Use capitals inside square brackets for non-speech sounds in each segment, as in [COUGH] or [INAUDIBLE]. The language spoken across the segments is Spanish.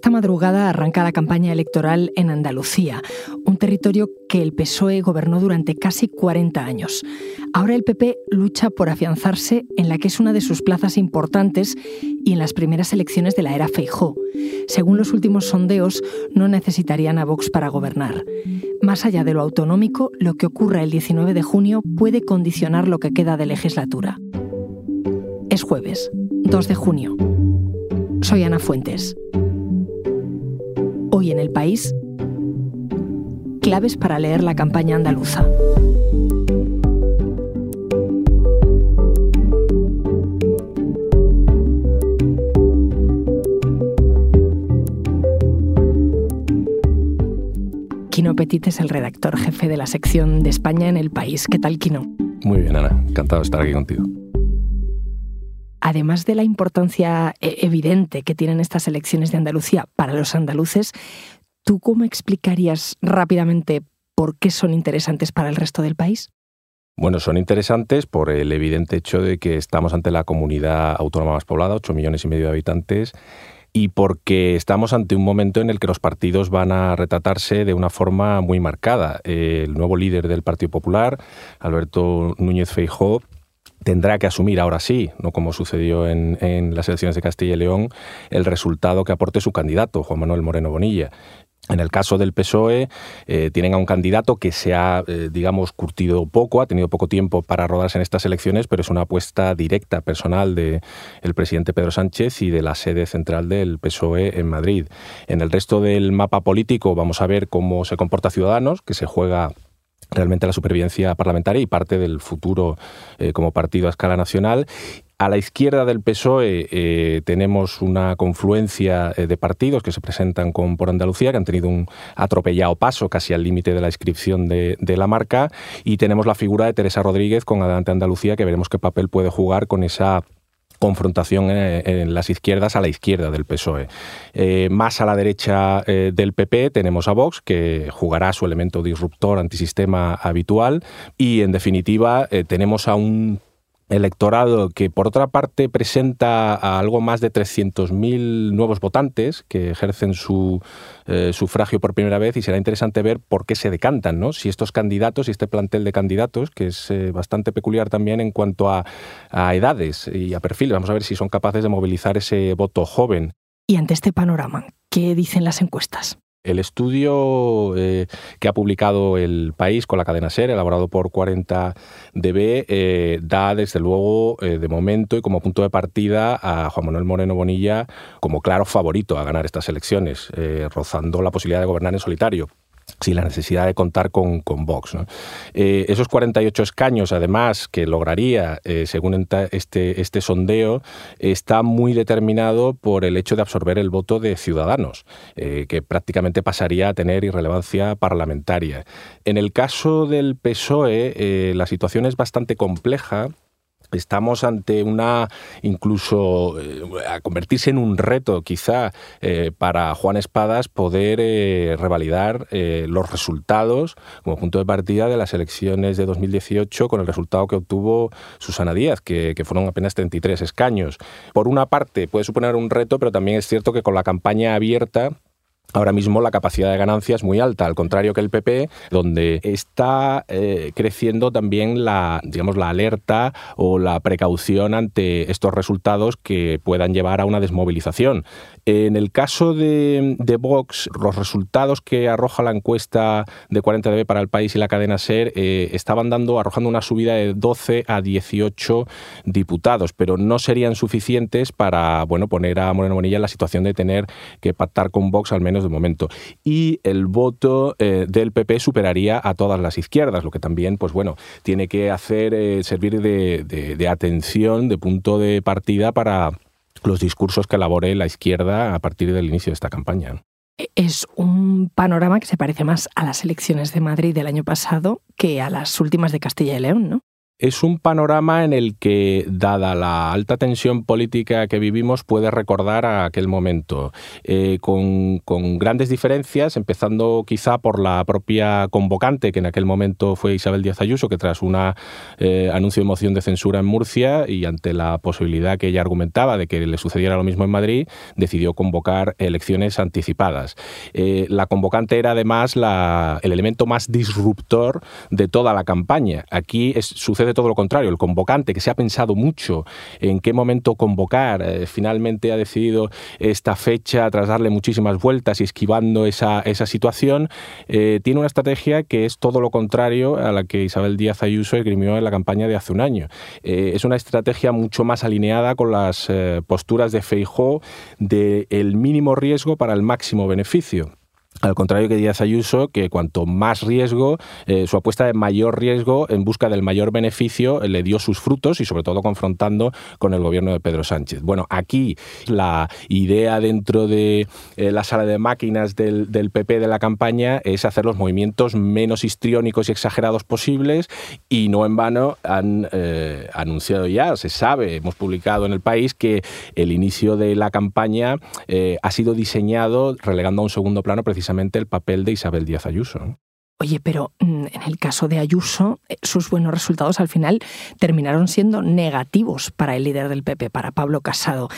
Esta madrugada arranca la campaña electoral en Andalucía, un territorio que el PSOE gobernó durante casi 40 años. Ahora el PP lucha por afianzarse en la que es una de sus plazas importantes y en las primeras elecciones de la era Feijó. Según los últimos sondeos, no necesitarían a Vox para gobernar. Más allá de lo autonómico, lo que ocurra el 19 de junio puede condicionar lo que queda de legislatura. Es jueves, 2 de junio. Soy Ana Fuentes. Hoy en el país, claves para leer la campaña andaluza. Quino Petit es el redactor jefe de la sección de España en el país. ¿Qué tal, Quino? Muy bien, Ana. Encantado de estar aquí contigo además de la importancia eh, evidente que tienen estas elecciones de Andalucía para los andaluces, ¿tú cómo explicarías rápidamente por qué son interesantes para el resto del país? Bueno, son interesantes por el evidente hecho de que estamos ante la comunidad autónoma más poblada, 8 millones y medio de habitantes, y porque estamos ante un momento en el que los partidos van a retratarse de una forma muy marcada. El nuevo líder del Partido Popular, Alberto Núñez Feijóo, tendrá que asumir ahora sí, no como sucedió en, las elecciones de Castilla y León, el resultado que aporte su candidato, Juan Manuel Moreno Bonilla. En el caso del PSOE, eh, tienen a un candidato que se ha, eh, digamos, curtido poco, ha tenido poco tiempo para rodarse en estas elecciones, pero es una apuesta directa, personal, del presidente Pedro Sánchez y de la sede central del PSOE en Madrid. En el resto del mapa político vamos a ver cómo se comporta Ciudadanos, que se juega realmente la supervivencia parlamentaria y parte del futuro eh, como partido a escala nacional. A la izquierda del PSOE eh, tenemos una confluencia eh, de partidos que se presentan con, por Andalucía, que han tenido un atropellado paso casi al límite de la inscripción de, de, la marca, y tenemos la figura de Teresa Rodríguez con Adelante Andalucía, que veremos qué papel puede jugar con esa confrontación en, las izquierdas a la izquierda del PSOE. Eh, más a la derecha eh, del PP tenemos a Vox, que jugará su elemento disruptor antisistema habitual, y en definitiva eh, tenemos a un electorado que por otra parte presenta a algo más de 300.000 nuevos votantes que ejercen su eh, sufragio por primera vez y será interesante ver por qué se decantan, ¿no? Si estos candidatos y este plantel de candidatos, que es eh, bastante peculiar también en cuanto a, a edades y a perfiles, vamos a ver si son capaces de movilizar ese voto joven. Y ante este panorama, ¿qué dicen las encuestas? El estudio eh, que ha publicado el país con la cadena SER, elaborado por 40DB, eh, da desde luego eh, de momento y como punto de partida a Juan Manuel Moreno Bonilla como claro favorito a ganar estas elecciones, rozando la posibilidad de gobernar en solitario sin la necesidad de contar con, con Vox. Eh, esos 48 escaños, además, que lograría, eh, según este, este sondeo, está muy determinado por el hecho de absorber el voto de Ciudadanos, eh, que prácticamente pasaría a tener irrelevancia parlamentaria. En el caso del PSOE, la situación es bastante compleja Estamos ante una, incluso eh, a convertirse en un reto quizá eh, para Juan Espadas poder eh, revalidar los resultados como punto de partida de las elecciones de 2018 con el resultado que obtuvo Susana Díaz, que, que fueron apenas 33 escaños. Por una parte puede suponer un reto, pero también es cierto que con la campaña abierta Ahora mismo la capacidad de ganancia es muy alta, al contrario que el PP, donde está eh, creciendo también la, digamos, la alerta o la precaución ante estos resultados que puedan llevar a una desmovilización. En el caso de, Vox, los resultados que arroja la encuesta de 40DB para el país y la cadena SER eh, estaban dando, arrojando una subida de 12 a 18 diputados, pero no serían suficientes para bueno, poner a Moreno Bonilla en la situación de tener que pactar con Vox al menos de momento. Y el voto eh, del PP superaría a todas las izquierdas, lo que también, pues bueno, tiene que hacer eh, servir de atención, de punto de partida para los discursos que elabore la izquierda a partir del inicio de esta campaña. Es un panorama que se parece más a las elecciones de Madrid del año pasado que a las últimas de Castilla y León, ¿no? Es un panorama en el que, dada la alta tensión política que vivimos, puede recordar a aquel momento, eh, con, grandes diferencias, empezando quizá por la propia convocante, que en aquel momento fue Isabel Díaz Ayuso, que tras un eh, anuncio de moción de censura en Murcia y ante la posibilidad que ella argumentaba de que le sucediera lo mismo en Madrid, decidió convocar elecciones anticipadas. Eh, la convocante era además el elemento más disruptor de toda la campaña. Aquí sucede todo lo contrario. El convocante, que se ha pensado mucho en qué momento convocar, eh, finalmente ha decidido esta fecha tras darle muchísimas vueltas y esquivando esa, esa situación, eh, tiene una estrategia que es todo lo contrario a la que Isabel Díaz Ayuso esgrimió en la campaña de hace un año. Eh, es una estrategia mucho más alineada con las posturas de Feijó de el mínimo riesgo para el máximo beneficio. Al contrario que Díaz Ayuso, que cuanto más riesgo, eh, su apuesta de mayor riesgo en busca del mayor beneficio eh, le dio sus frutos y sobre todo confrontando con el gobierno de Pedro Sánchez. Bueno, aquí la idea dentro de eh, la sala de máquinas del, PP de la campaña es hacer los movimientos menos histriónicos y exagerados posibles y no en vano han anunciado ya, se sabe, hemos publicado en el país que el inicio de la campaña ha sido diseñado relegando a un segundo plano precisamente el papel de Isabel Díaz Ayuso. Oye, pero mm, en el caso de Ayuso, eh, sus buenos resultados al final terminaron siendo negativos para el líder del PP, para Pablo Casado,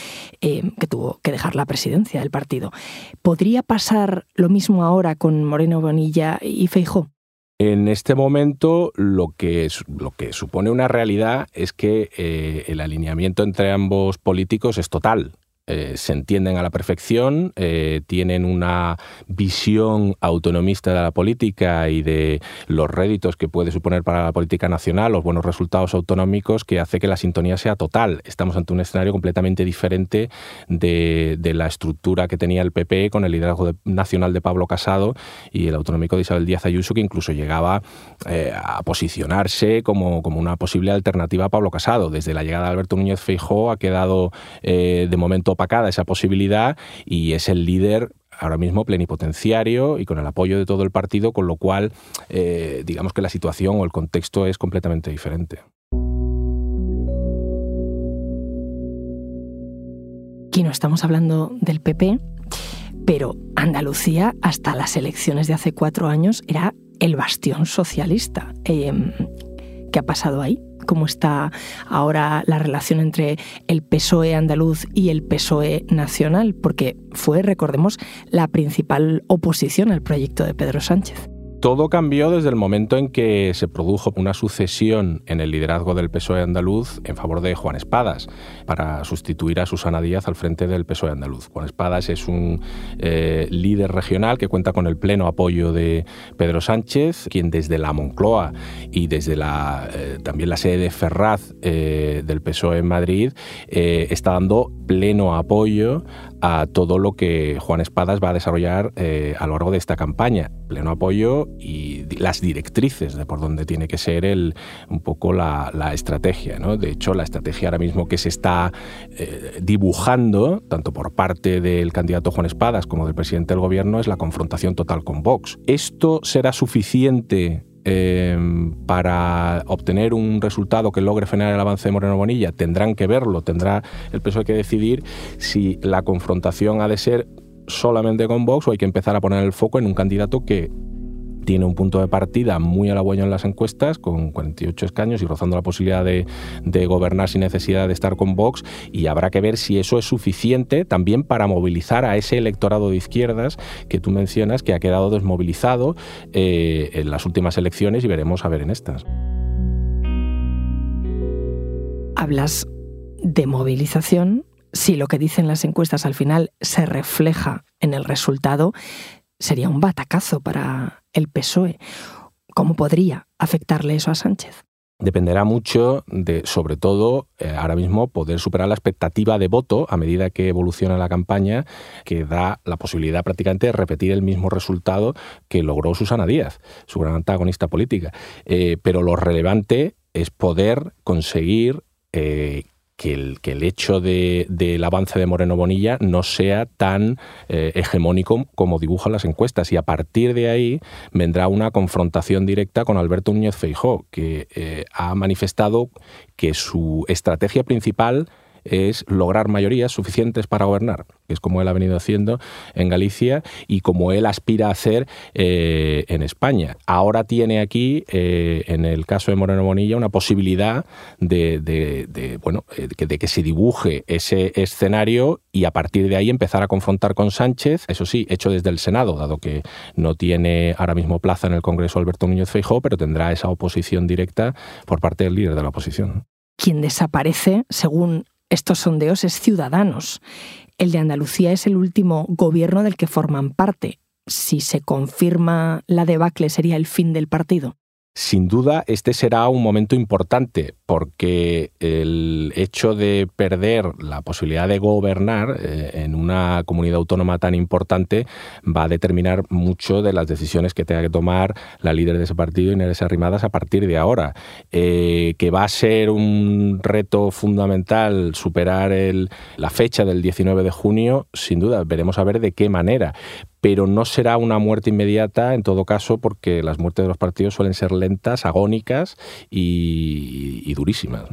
eh, que tuvo que dejar la presidencia del partido. ¿Podría pasar lo mismo ahora con Moreno Bonilla y Feijó? En este momento lo que, lo que supone una realidad es que eh, el alineamiento entre ambos políticos es total. Eh, se entienden a la perfección, eh, tienen una visión autonomista de la política y de los réditos que puede suponer para la política nacional, los buenos resultados autonómicos, que hace que la sintonía sea total. Estamos ante un escenario completamente diferente de, la estructura que tenía el PP con el liderazgo nacional de Pablo Casado y el autonómico de Isabel Díaz Ayuso, que incluso llegaba eh, a posicionarse como, como, una posible alternativa a Pablo Casado. Desde la llegada de Alberto Núñez Feijó ha quedado de momento opacada esa posibilidad y es el líder ahora mismo plenipotenciario y con el apoyo de todo el partido, con lo cual eh, digamos que la situación o el contexto es completamente diferente. Aquí no estamos hablando del PP, pero Andalucía hasta las elecciones de hace cuatro años era el bastión socialista. Em, ¿Qué ha pasado ahí? Cómo está ahora la relación entre el PSOE andaluz y el PSOE nacional, porque fue, recordemos, la principal oposición al proyecto de Pedro Sánchez. Todo cambió desde el momento en que se produjo una sucesión en el liderazgo del PSOE andaluz en favor de Juan Espadas para sustituir a Susana Díaz al frente del PSOE andaluz. Juan Espadas es un eh, líder regional que cuenta con el pleno apoyo de Pedro Sánchez, quien desde la Moncloa y desde la, eh, también la sede de Ferraz eh, del PSOE en Madrid está dando pleno apoyo a todo lo que Juan Espadas va a desarrollar a lo largo de esta campaña. Pleno apoyo y las directrices de por dónde tiene que ser el, un poco la, estrategia. ¿no? De hecho, la estrategia ahora mismo que se está eh, dibujando, tanto por parte del candidato Juan Espadas como del presidente del gobierno, es la confrontación total con Vox. ¿Esto será suficiente em, para obtener un resultado que logre frenar el avance de Moreno Bonilla, tendrán que verlo, tendrá el PSOE que decidir si la confrontación ha de ser solamente con Vox o hay que empezar a poner el foco en un candidato que tiene un punto de partida muy halagüeño en las encuestas, con 48 escaños y rozando la posibilidad de, gobernar sin necesidad de estar con Vox, y habrá que ver si eso es suficiente también para movilizar a ese electorado de izquierdas que tú mencionas, que ha quedado desmovilizado eh, en las últimas elecciones y veremos a ver en estas. Hablas de movilización, si lo que dicen las encuestas al final se refleja en el resultado, sería un batacazo para el PSOE. ¿Cómo podría afectarle eso a Sánchez? dependerá mucho de, sobre todo, eh, ahora mismo poder superar la expectativa de voto a medida que evoluciona la campaña, que da la posibilidad prácticamente de repetir el mismo resultado que logró Susana Díaz, su gran antagonista política. Eh, pero lo relevante es poder conseguir eh, que el, que el hecho de, del avance de Moreno Bonilla no sea tan eh, hegemónico como dibujan las encuestas. Y a partir de ahí vendrá una confrontación directa con Alberto Núñez Feijó, que eh, ha manifestado que su estrategia principal es lograr mayorías suficientes para gobernar, que es como él ha venido haciendo en Galicia y como él aspira a hacer eh, en España. Ahora tiene aquí, eh, en el caso de Moreno Bonilla, una posibilidad de, bueno, eh, de que se dibuje ese escenario y a partir de ahí empezar a confrontar con Sánchez, eso sí, hecho desde el Senado, dado que no tiene ahora mismo plaza en el Congreso Alberto Núñez Feijóo, pero tendrá esa oposición directa por parte del líder de la oposición. Quien desaparece, según estos sondeos es Ciudadanos. El de Andalucía es el último gobierno del que forman parte. Si se confirma la debacle, sería el fin del partido. Sin duda, este será un momento importante porque el hecho de perder la posibilidad de gobernar eh, en una comunidad autónoma tan importante va a determinar mucho de las decisiones que tenga que tomar la líder de ese partido, Inés Arrimadas, a partir de ahora. Eh, que va a ser un reto fundamental superar la fecha del 19 de junio, sin duda, veremos a ver de qué manera pero no será una muerte inmediata en todo caso porque las muertes de los partidos suelen ser lentas, agónicas y, durísimas.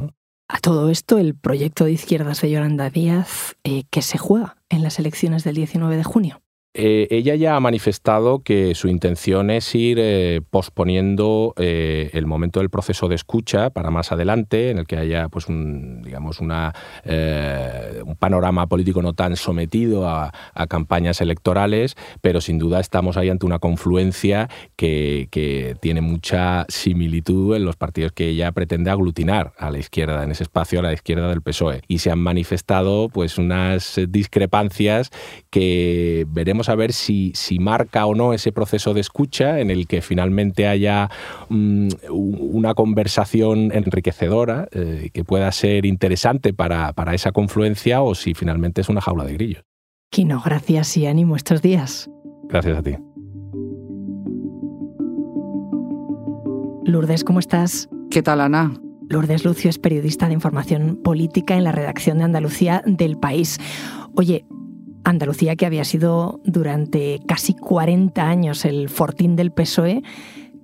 A todo esto, el proyecto de izquierdas de Yolanda Díaz, eh, que se juega en las elecciones del 19 de junio. Eh, ella ya ha manifestado que su intención es ir eh, posponiendo eh, el momento del proceso de escucha para más adelante, en el que haya pues un, digamos, una, un panorama político no tan sometido a, campañas electorales, pero sin duda estamos ahí ante una confluencia que, que, tiene mucha similitud en los partidos que ella pretende aglutinar a la izquierda, en ese espacio a la izquierda del PSOE. Y se han manifestado pues unas discrepancias que veremos a ver si, si marca o no ese proceso de escucha en el que finalmente haya mm, una conversación enriquecedora eh, que pueda ser interesante para, para esa confluencia o si finalmente es una jaula de grillos. Quino, gracias y ánimo estos días. Gracias a ti. Lourdes, ¿cómo estás? ¿Qué tal, Ana? Lourdes Lucio es periodista de información política en la redacción de Andalucía del País. Oye, Andalucía, que había sido durante casi 40 años el fortín del PSOE,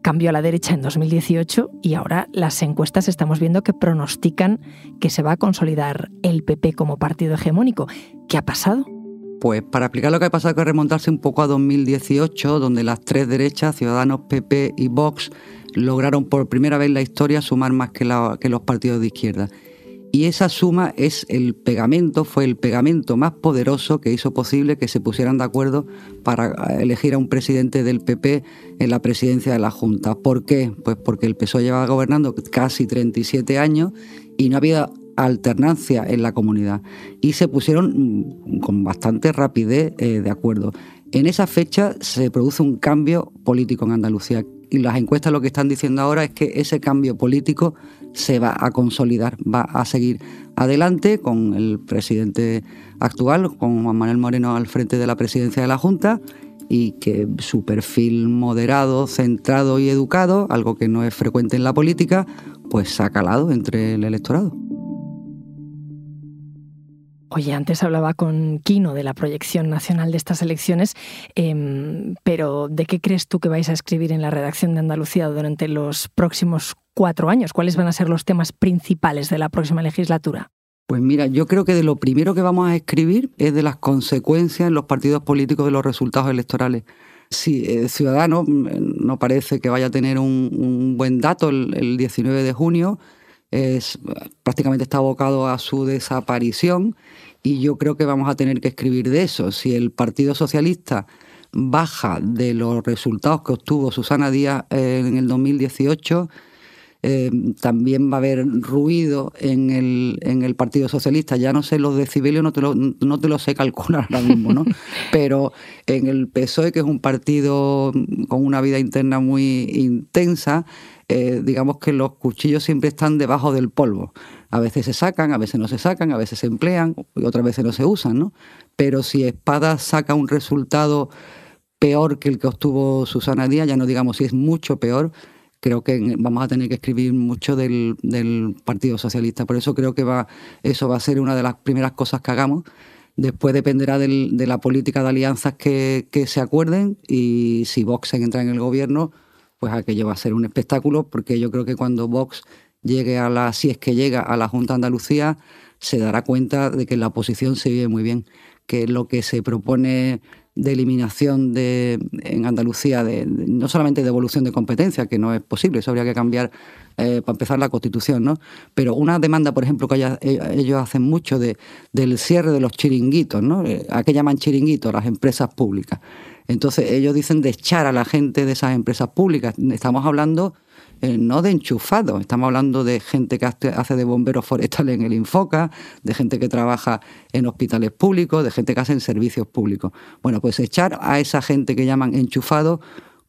cambió a la derecha en 2018 y ahora las encuestas estamos viendo que pronostican que se va a consolidar el PP como partido hegemónico. ¿Qué ha pasado? Pues para explicar lo que ha pasado hay que remontarse un poco a 2018, donde las tres derechas, Ciudadanos, PP y Vox, lograron por primera vez en la historia sumar más que, que los partidos de izquierda. Y esa suma es el pegamento, fue el pegamento más poderoso que hizo posible que se pusieran de acuerdo para elegir a un presidente del PP en la presidencia de la Junta. ¿Por qué? Pues porque el PSOE llevaba gobernando casi 37 años y no había alternancia en la comunidad. Y se pusieron mm, con bastante rapidez eh, de acuerdo. En esa fecha se produce un cambio político en Andalucía y las encuestas lo que están diciendo ahora es que ese cambio político se va a consolidar, va a seguir adelante con el presidente actual, con Juan Manuel Moreno al frente de la presidencia de la Junta y que su perfil moderado, centrado y educado, algo que no es frecuente en la política, pues ha calado entre el electorado. Oye, antes hablaba con Quino de la proyección nacional de estas elecciones, em, pero ¿de qué crees tú que vais a escribir en la redacción de Andalucía durante los próximos cuatro años? ¿Cuáles van a ser los temas principales de la próxima legislatura? Pues mira, yo creo que de lo primero que vamos a escribir es de las consecuencias en los partidos políticos de los resultados electorales. Si el Ciudadano mm, no parece que vaya a tener un, buen dato el, el 19 de junio, es, prácticamente está abocado a su desaparición y yo creo que vamos a tener que escribir de eso. Si el Partido Socialista baja de los resultados que obtuvo Susana Díaz eh, en el 2018, eh, también va a haber ruido en el, en el Partido Socialista. Ya no sé los decibelios, no te lo, no te lo sé calcular ahora mismo, ¿no? [LAUGHS] Pero en el PSOE, que es un partido con una vida interna muy intensa, eh, digamos que los cuchillos siempre están debajo del polvo. A veces se sacan, a veces no se sacan, a veces se emplean y otras veces no se usan, ¿no? Pero si Espada saca un resultado peor que el que obtuvo Susana Díaz, ya no digamos si es mucho peor, creo que vamos a tener que escribir mucho del, Partido Socialista. Por eso creo que va, eso va a ser una de las primeras cosas que hagamos. Después dependerá de la política de alianzas que, se acuerden y si Vox entra en el gobierno, pues aquello va a ser un espectáculo, porque yo creo que cuando Vox llegue a la, si es que llega a la Junta de Andalucía, se dará cuenta de que la oposición se vive muy bien, que lo que se propone de eliminación de, en Andalucía, de, no solamente de evolución de competencia, que no es posible, eso habría que cambiar eh, para empezar la Constitución, ¿no? Pero una demanda, por ejemplo, que eh, ellos hacen mucho de, del cierre de los chiringuitos, ¿no? Eh, ¿A qué llaman chiringuitos? Las empresas públicas. Entonces ellos dicen de echar a la gente de esas empresas públicas. Estamos hablando eh, no de enchufados, estamos hablando de gente que hace de bomberos forestales en el Infoca, de gente que trabaja en hospitales públicos, de gente que hace en servicios públicos. Bueno, pues echar a esa gente que llaman enchufados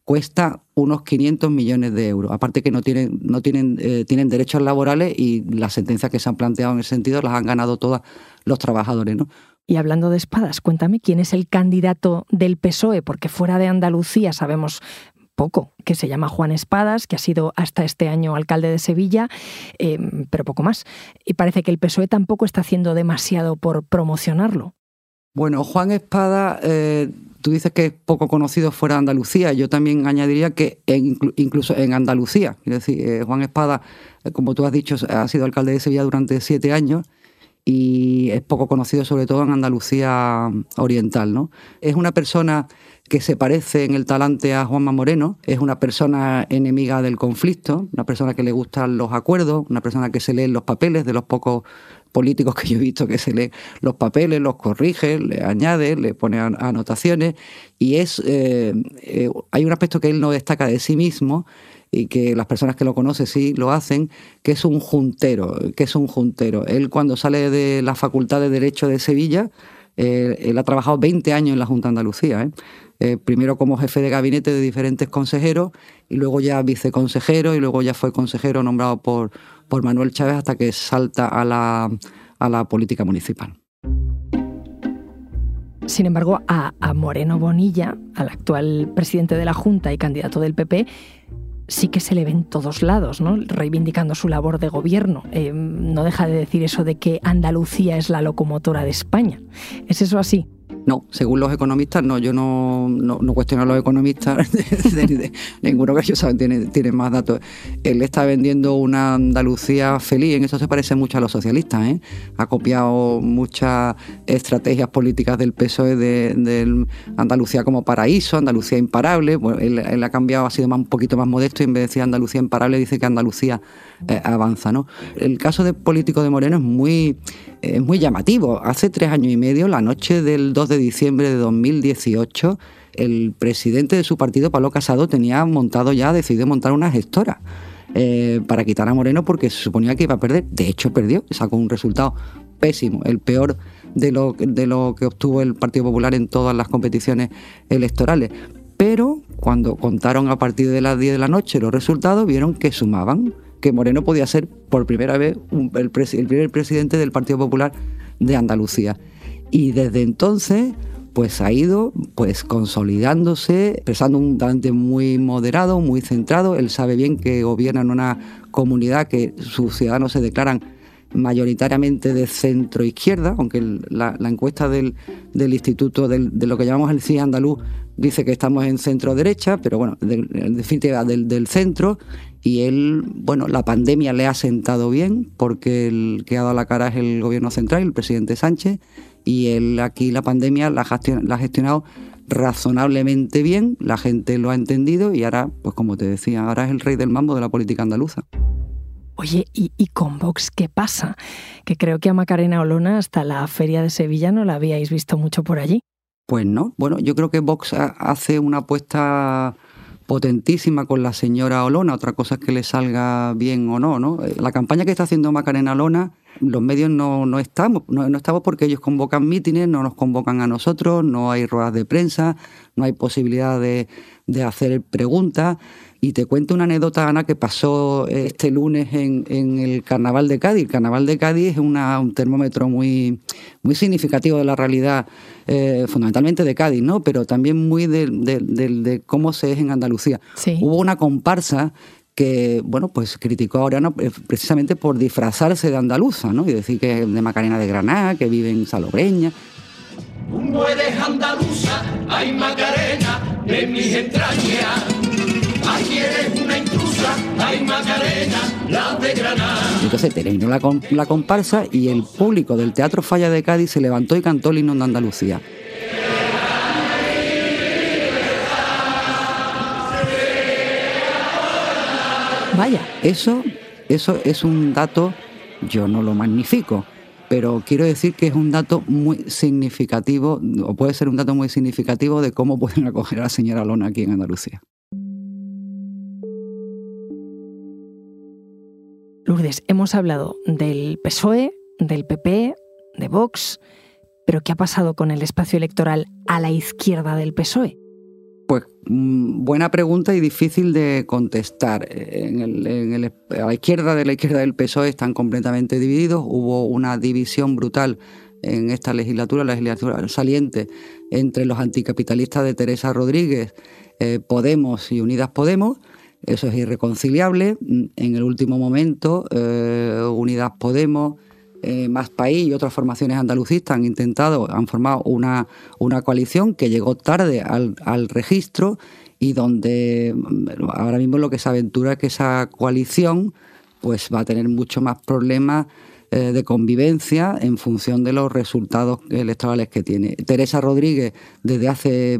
cuesta unos 500 millones de euros. Aparte que no tienen, no tienen, eh, tienen derechos laborales y las sentencias que se han planteado en ese sentido las han ganado todos los trabajadores, ¿no? Y hablando de espadas, cuéntame quién es el candidato del PSOE, porque fuera de Andalucía sabemos poco, que se llama Juan Espadas, que ha sido hasta este año alcalde de Sevilla, em, pero poco más. Y parece que el PSOE tampoco está haciendo demasiado por promocionarlo. Bueno, Juan Espada, eh, tú dices que es poco conocido fuera de Andalucía. Yo también añadiría que incluso en Andalucía. Es decir, eh, Juan Espada, eh, como tú has dicho, ha sido alcalde de Sevilla durante siete años y es poco conocido sobre todo en Andalucía oriental. ¿no? Es una persona que se parece en el talante a Juanma Moreno, es una persona enemiga del conflicto, una persona que le gustan los acuerdos, una persona que se lee los papeles de los pocos políticos que yo he visto que se lee los papeles, los corrige, le añade, le pone anotaciones y es eh, eh, hay un aspecto que él no destaca de sí mismo y que las personas que lo conocen sí lo hacen, que es un juntero, que es un juntero. Él cuando sale de la Facultad de Derecho de Sevilla, eh, él ha trabajado 20 años en la Junta de Andalucía. ¿eh? Eh, primero como jefe de gabinete de diferentes consejeros y luego ya viceconsejero y luego ya fue consejero nombrado por, por Manuel Chávez hasta que salta a la, a la política municipal. Sin embargo, a, Moreno Bonilla, al actual presidente de la Junta y candidato del PP, sí que se le ve en todos lados, ¿no? reivindicando su labor de gobierno. Eh, no deja de decir eso de que Andalucía es la locomotora de España. ¿Es eso así? No, según los economistas, no, yo no, no, cuestiono a los economistas, [LAUGHS] de, ninguno que ellos saben tiene, más datos. Él está vendiendo una Andalucía feliz, en eso se parece mucho a los socialistas, ¿eh? ha copiado muchas estrategias políticas del PSOE de, Andalucía como paraíso, Andalucía imparable, él, ha cambiado, ha sido más, un poquito más modesto y en vez de decir Andalucía imparable dice que Andalucía eh, avanza. ¿no? El caso de político de Moreno es muy, muy llamativo. Hace tres años y medio, la noche del 2 de diciembre de 2018, el presidente de su partido, Pablo Casado, tenía montado ya, decidido montar una gestora. Eh, para quitar a Moreno porque se suponía que iba a perder. De hecho, perdió, sacó un resultado pésimo, el peor de lo, de lo que obtuvo el Partido Popular en todas las competiciones electorales. Pero cuando contaron a partir de las 10 de la noche los resultados, vieron que sumaban, que Moreno podía ser por primera vez el, el primer presidente del Partido Popular de Andalucía. Y desde entonces pues ha ido pues consolidándose, expresando un talante muy moderado, muy centrado. Él sabe bien que gobierna en una comunidad que sus ciudadanos se declaran mayoritariamente de centro izquierda, aunque la, encuesta del, instituto de lo que llamamos el CIE andaluz dice que estamos en centro derecha, pero bueno, en definitiva del, del, centro. Y él, bueno, la pandemia le ha sentado bien porque el que ha dado la cara es el gobierno central, el presidente Sánchez, y él aquí la pandemia la, ha gestionado razonablemente bien, la gente lo ha entendido y ahora, pues como te decía, ahora es el rey del mambo de la política andaluza. Oye, ¿y, ¿y, con Vox qué pasa? Que creo que a Macarena Olona hasta la feria de Sevilla no la habíais visto mucho por allí. Pues no, bueno, yo creo que Vox hace una apuesta potentísima con la señora Olona, otra cosa es que le salga bien o no, ¿no? La campaña que está haciendo Macarena Olona los medios no, no estamos, no, estamos porque ellos convocan mítines, no nos convocan a nosotros, no hay ruedas de prensa, no hay posibilidad de, de hacer preguntas. Y te cuento una anécdota, Ana, que pasó este lunes en, en el Carnaval de Cádiz. El Carnaval de Cádiz es una, un termómetro muy, muy significativo de la realidad, eh, fundamentalmente de Cádiz, ¿no? pero también muy de, de, cómo se es en Andalucía. Hubo una comparsa que, bueno, pues criticó a Oriano eh, precisamente por disfrazarse de andaluza, ¿no? Y decir que es de Macarena de Granada, que vive en Salobreña. no eres andaluza, hay Macarena en mis entrañas. Aquí eres una intrusa, hay Macarena, la de Granada. Entonces terminó la, la comparsa y el público del Teatro Falla de Cádiz se levantó y cantó el himno de Andalucía. Vaya. Eso, eso es un dato, yo no lo magnifico, pero quiero decir que es un dato muy significativo, o puede ser un dato muy significativo de cómo pueden acoger a la señora Lona aquí en Andalucía. Lourdes, hemos hablado del PSOE, del PP, de Vox, pero ¿qué ha pasado con el espacio electoral a la izquierda del PSOE? Pues mm, buena pregunta y difícil de contestar. En a la izquierda de la izquierda del PSOE están completamente divididos. Hubo una división brutal en esta legislatura, la legislatura saliente, entre los anticapitalistas de Teresa Rodríguez, eh, Podemos y Unidas Podemos. Eso es irreconciliable. En el último momento, eh, Unidas Podemos eh, Más País y otras formaciones andalucistas han intentado, han formado una, una coalición que llegó tarde al, al registro y donde mm, ahora mismo lo que se aventura es que esa coalición pues va a tener mucho más problemas eh, de convivencia en función de los resultados electorales que tiene. Teresa Rodríguez desde hace eh,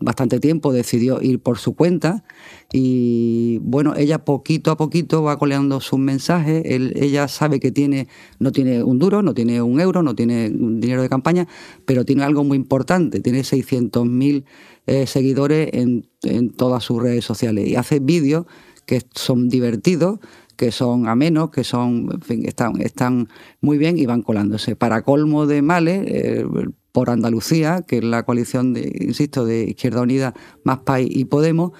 bastante tiempo decidió ir por su cuenta y bueno, ella poquito a poquito va coleando sus mensajes, ella sabe que tiene, no tiene un duro, no tiene un euro, no tiene dinero de campaña, pero tiene algo muy importante, tiene 600.000 eh, seguidores en, en todas sus redes sociales. Y hace vídeos que son divertidos, que son amenos, que son, en fin, están, están muy bien y van colándose. Para colmo de males, eh, por Andalucía, que es la coalición, de, insisto, de Izquierda Unida, Más País y Podemos,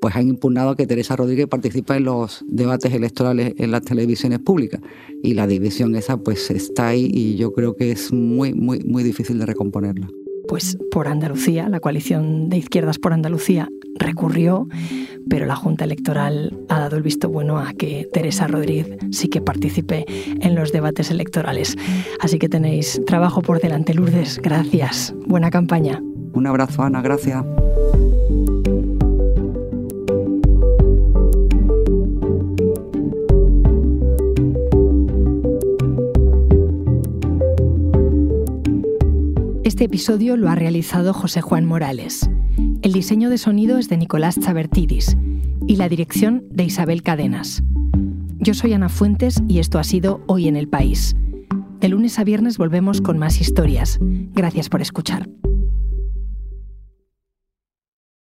pues han impugnado que Teresa Rodríguez participe en los debates electorales en las televisiones públicas. Y la división esa pues está ahí y yo creo que es muy, muy, muy difícil de recomponerla pues por Andalucía, la coalición de izquierdas por Andalucía recurrió, pero la Junta Electoral ha dado el visto bueno a que Teresa Rodríguez sí que participe en los debates electorales. Así que tenéis trabajo por delante, Lourdes. Gracias. Buena campaña. Un abrazo, Ana. Gracias. Este episodio lo ha realizado José Juan Morales. El diseño de sonido es de Nicolás Chabertidis y la dirección de Isabel Cadenas. Yo soy Ana Fuentes y esto ha sido Hoy en el País. De lunes a viernes volvemos con más historias. Gracias por escuchar.